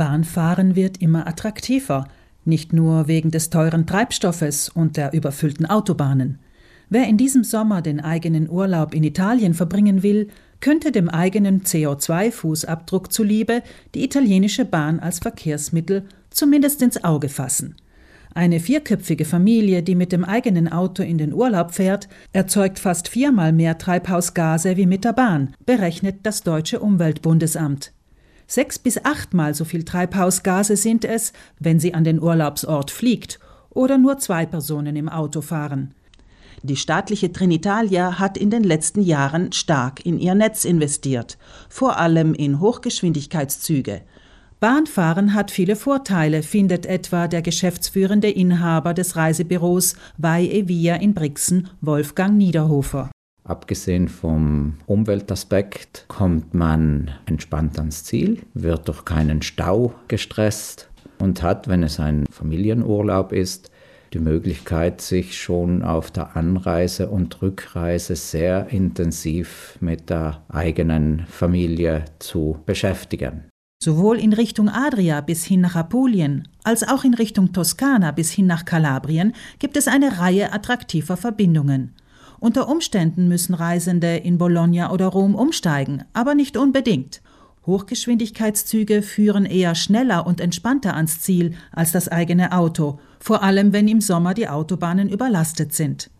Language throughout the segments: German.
Bahnfahren wird immer attraktiver, nicht nur wegen des teuren Treibstoffes und der überfüllten Autobahnen. Wer in diesem Sommer den eigenen Urlaub in Italien verbringen will, könnte dem eigenen CO2-Fußabdruck zuliebe die italienische Bahn als Verkehrsmittel zumindest ins Auge fassen. Eine vierköpfige Familie, die mit dem eigenen Auto in den Urlaub fährt, erzeugt fast viermal mehr Treibhausgase wie mit der Bahn, berechnet das Deutsche Umweltbundesamt. Sechs bis achtmal so viel Treibhausgase sind es, wenn sie an den Urlaubsort fliegt oder nur zwei Personen im Auto fahren. Die staatliche Trinitalia hat in den letzten Jahren stark in ihr Netz investiert, vor allem in Hochgeschwindigkeitszüge. Bahnfahren hat viele Vorteile, findet etwa der geschäftsführende Inhaber des Reisebüros Vai Evia in Brixen, Wolfgang Niederhofer. Abgesehen vom Umweltaspekt kommt man entspannt ans Ziel, wird durch keinen Stau gestresst und hat, wenn es ein Familienurlaub ist, die Möglichkeit, sich schon auf der Anreise und Rückreise sehr intensiv mit der eigenen Familie zu beschäftigen. Sowohl in Richtung Adria bis hin nach Apulien als auch in Richtung Toskana bis hin nach Kalabrien gibt es eine Reihe attraktiver Verbindungen. Unter Umständen müssen Reisende in Bologna oder Rom umsteigen, aber nicht unbedingt. Hochgeschwindigkeitszüge führen eher schneller und entspannter ans Ziel als das eigene Auto, vor allem wenn im Sommer die Autobahnen überlastet sind.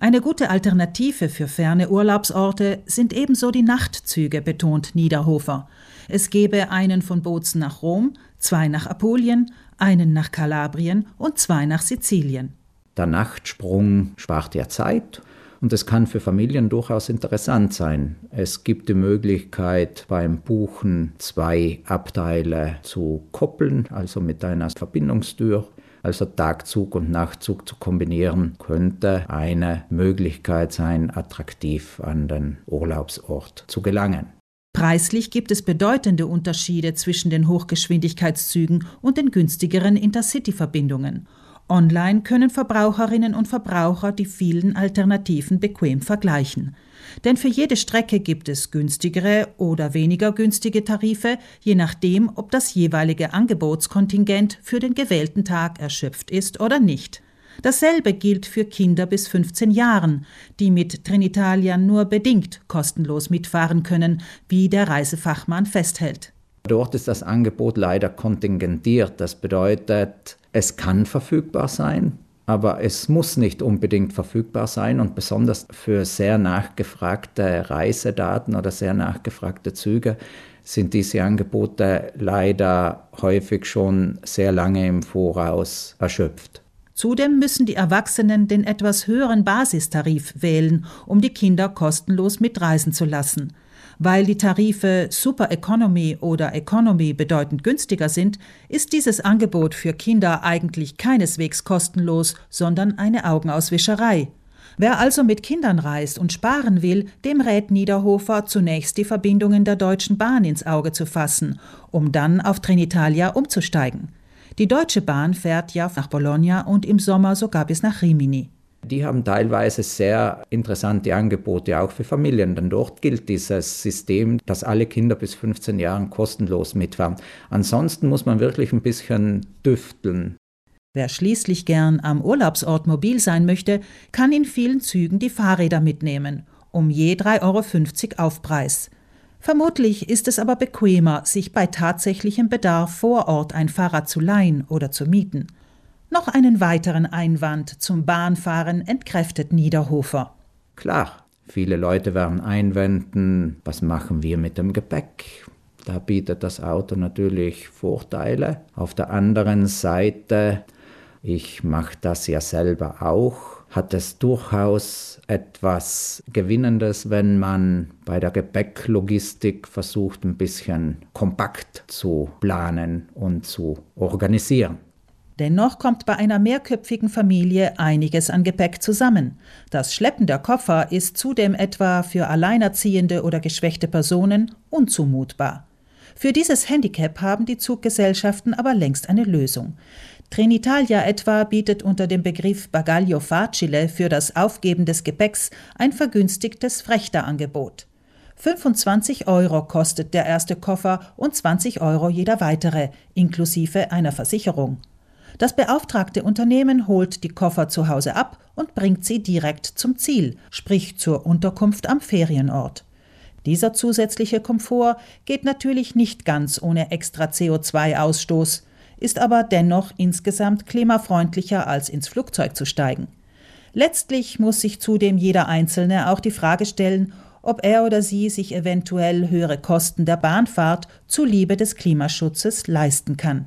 Eine gute Alternative für ferne Urlaubsorte sind ebenso die Nachtzüge, betont Niederhofer. Es gebe einen von Bozen nach Rom, zwei nach Apulien, einen nach Kalabrien und zwei nach Sizilien. Der Nachtsprung spart ja Zeit und es kann für Familien durchaus interessant sein. Es gibt die Möglichkeit beim Buchen zwei Abteile zu koppeln, also mit einer Verbindungstür. Also Tagzug und Nachtzug zu kombinieren, könnte eine Möglichkeit sein, attraktiv an den Urlaubsort zu gelangen. Preislich gibt es bedeutende Unterschiede zwischen den Hochgeschwindigkeitszügen und den günstigeren Intercity-Verbindungen. Online können Verbraucherinnen und Verbraucher die vielen Alternativen bequem vergleichen. Denn für jede Strecke gibt es günstigere oder weniger günstige Tarife, je nachdem, ob das jeweilige Angebotskontingent für den gewählten Tag erschöpft ist oder nicht. Dasselbe gilt für Kinder bis 15 Jahren, die mit Trinitalia nur bedingt kostenlos mitfahren können, wie der Reisefachmann festhält. Dort ist das Angebot leider kontingentiert. Das bedeutet, es kann verfügbar sein, aber es muss nicht unbedingt verfügbar sein und besonders für sehr nachgefragte Reisedaten oder sehr nachgefragte Züge sind diese Angebote leider häufig schon sehr lange im Voraus erschöpft. Zudem müssen die Erwachsenen den etwas höheren Basistarif wählen, um die Kinder kostenlos mitreisen zu lassen. Weil die Tarife Super Economy oder Economy bedeutend günstiger sind, ist dieses Angebot für Kinder eigentlich keineswegs kostenlos, sondern eine Augenauswischerei. Wer also mit Kindern reist und sparen will, dem rät Niederhofer zunächst die Verbindungen der Deutschen Bahn ins Auge zu fassen, um dann auf Trinitalia umzusteigen. Die Deutsche Bahn fährt ja nach Bologna und im Sommer sogar bis nach Rimini. Die haben teilweise sehr interessante Angebote auch für Familien, denn dort gilt dieses System, dass alle Kinder bis 15 Jahren kostenlos mitfahren. Ansonsten muss man wirklich ein bisschen düfteln. Wer schließlich gern am Urlaubsort mobil sein möchte, kann in vielen Zügen die Fahrräder mitnehmen, um je 3,50 Euro Aufpreis. Vermutlich ist es aber bequemer, sich bei tatsächlichem Bedarf vor Ort ein Fahrrad zu leihen oder zu mieten. Noch einen weiteren Einwand zum Bahnfahren entkräftet Niederhofer. Klar, viele Leute werden einwenden, was machen wir mit dem Gepäck? Da bietet das Auto natürlich Vorteile. Auf der anderen Seite, ich mache das ja selber auch, hat es durchaus etwas Gewinnendes, wenn man bei der Gepäcklogistik versucht, ein bisschen kompakt zu planen und zu organisieren. Dennoch kommt bei einer mehrköpfigen Familie einiges an Gepäck zusammen. Das Schleppen der Koffer ist zudem etwa für alleinerziehende oder geschwächte Personen unzumutbar. Für dieses Handicap haben die Zuggesellschaften aber längst eine Lösung. Trenitalia etwa bietet unter dem Begriff Bagaglio Facile für das Aufgeben des Gepäcks ein vergünstigtes Frechterangebot. 25 Euro kostet der erste Koffer und 20 Euro jeder weitere, inklusive einer Versicherung. Das beauftragte Unternehmen holt die Koffer zu Hause ab und bringt sie direkt zum Ziel, sprich zur Unterkunft am Ferienort. Dieser zusätzliche Komfort geht natürlich nicht ganz ohne extra CO2-Ausstoß, ist aber dennoch insgesamt klimafreundlicher als ins Flugzeug zu steigen. Letztlich muss sich zudem jeder Einzelne auch die Frage stellen, ob er oder sie sich eventuell höhere Kosten der Bahnfahrt zuliebe des Klimaschutzes leisten kann.